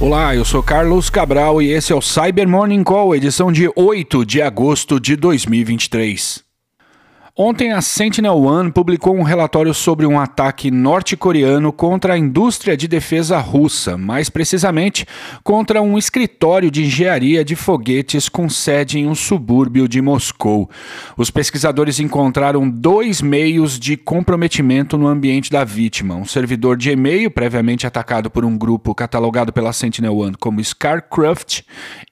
Olá, eu sou Carlos Cabral e esse é o Cyber Morning Call, edição de 8 de agosto de 2023. Ontem, a Sentinel One publicou um relatório sobre um ataque norte-coreano contra a indústria de defesa russa, mais precisamente contra um escritório de engenharia de foguetes com sede em um subúrbio de Moscou. Os pesquisadores encontraram dois meios de comprometimento no ambiente da vítima: um servidor de e-mail previamente atacado por um grupo catalogado pela Sentinel One como Scarcraft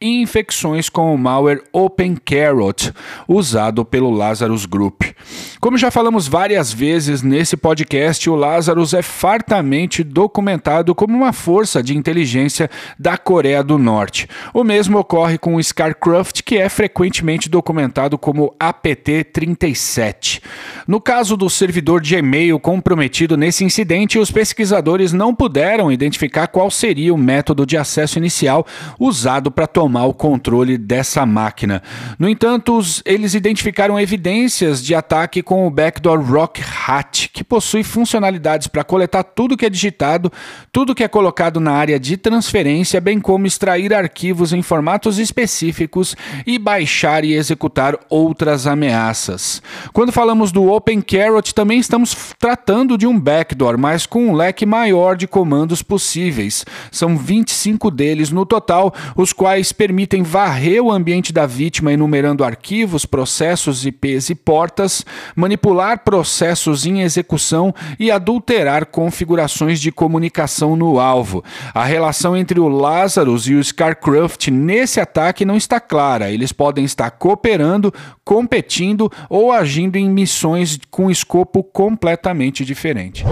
e infecções com o malware OpenCarrot, usado pelo Lazarus Group. Como já falamos várias vezes nesse podcast, o Lazarus é fartamente documentado como uma força de inteligência da Coreia do Norte. O mesmo ocorre com o Scarcraft, que é frequentemente documentado como APT-37. No caso do servidor de e-mail comprometido nesse incidente, os pesquisadores não puderam identificar qual seria o método de acesso inicial usado para tomar o controle dessa máquina. No entanto, eles identificaram evidências de ataque com o backdoor Rock Hat, que possui funcionalidades para coletar tudo que é digitado, tudo que é colocado na área de transferência, bem como extrair arquivos em formatos específicos e baixar e executar outras ameaças. Quando falamos do OpenCarrot, também estamos tratando de um backdoor, mas com um leque maior de comandos possíveis. São 25 deles no total, os quais permitem varrer o ambiente da vítima enumerando arquivos, processos, IPs e portas manipular processos em execução e adulterar configurações de comunicação no alvo. A relação entre o Lazarus e o Scarcraft nesse ataque não está clara. Eles podem estar cooperando, competindo ou agindo em missões com escopo completamente diferente.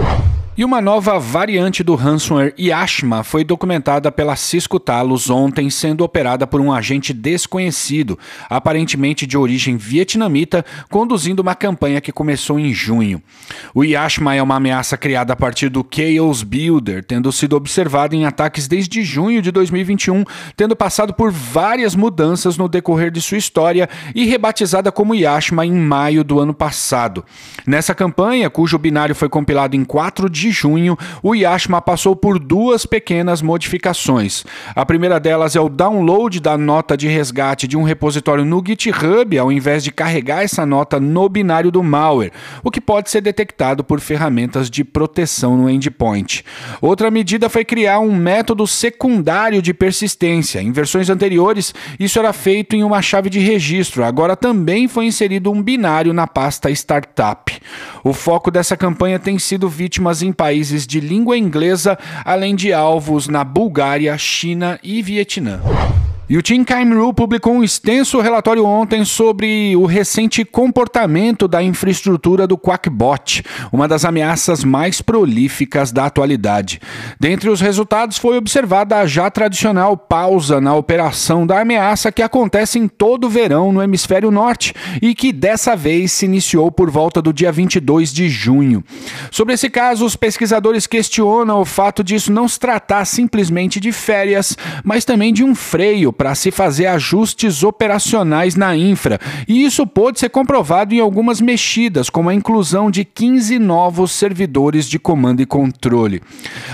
E uma nova variante do ransomware Yashma foi documentada pela Cisco Talos ontem, sendo operada por um agente desconhecido, aparentemente de origem vietnamita, conduzindo uma campanha que começou em junho. O Yashma é uma ameaça criada a partir do Chaos Builder, tendo sido observado em ataques desde junho de 2021, tendo passado por várias mudanças no decorrer de sua história e rebatizada como Yashma em maio do ano passado. Nessa campanha, cujo binário foi compilado em 4 de de junho, o Yashma passou por duas pequenas modificações. A primeira delas é o download da nota de resgate de um repositório no GitHub, ao invés de carregar essa nota no binário do malware, o que pode ser detectado por ferramentas de proteção no endpoint. Outra medida foi criar um método secundário de persistência. Em versões anteriores, isso era feito em uma chave de registro, agora também foi inserido um binário na pasta startup. O foco dessa campanha tem sido vítimas em países de língua inglesa, além de alvos na Bulgária, China e Vietnã. E o Team Cameron publicou um extenso relatório ontem sobre o recente comportamento da infraestrutura do Quackbot, uma das ameaças mais prolíficas da atualidade. Dentre os resultados foi observada a já tradicional pausa na operação da ameaça que acontece em todo o verão no hemisfério norte e que dessa vez se iniciou por volta do dia 22 de junho. Sobre esse caso, os pesquisadores questionam o fato disso não se tratar simplesmente de férias, mas também de um freio para se fazer ajustes operacionais na infra, e isso pode ser comprovado em algumas mexidas, como a inclusão de 15 novos servidores de comando e controle.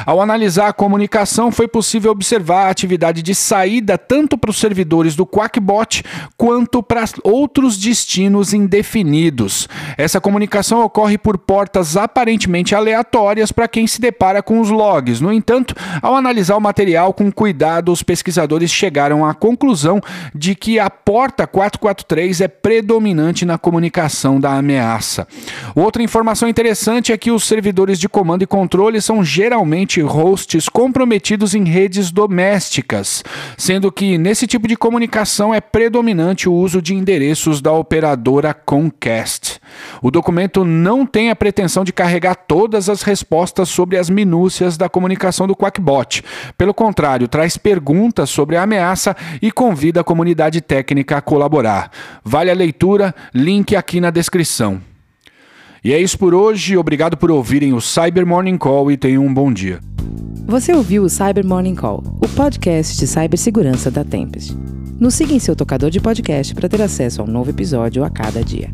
Ao analisar a comunicação, foi possível observar a atividade de saída tanto para os servidores do Quackbot quanto para outros destinos indefinidos. Essa comunicação ocorre por portas aparentemente aleatórias para quem se depara com os logs. No entanto, ao analisar o material com cuidado, os pesquisadores chegaram a conclusão de que a porta 443 é predominante na comunicação da ameaça. Outra informação interessante é que os servidores de comando e controle são geralmente hosts comprometidos em redes domésticas, sendo que nesse tipo de comunicação é predominante o uso de endereços da operadora Comcast. O documento não tem a pretensão de carregar todas as respostas sobre as minúcias da comunicação do Quackbot. Pelo contrário, traz perguntas sobre a ameaça e convida a comunidade técnica a colaborar. Vale a leitura, link aqui na descrição. E é isso por hoje, obrigado por ouvirem o Cyber Morning Call e tenham um bom dia. Você ouviu o Cyber Morning Call, o podcast de cibersegurança da Tempest. Nos siga em seu tocador de podcast para ter acesso a um novo episódio a cada dia.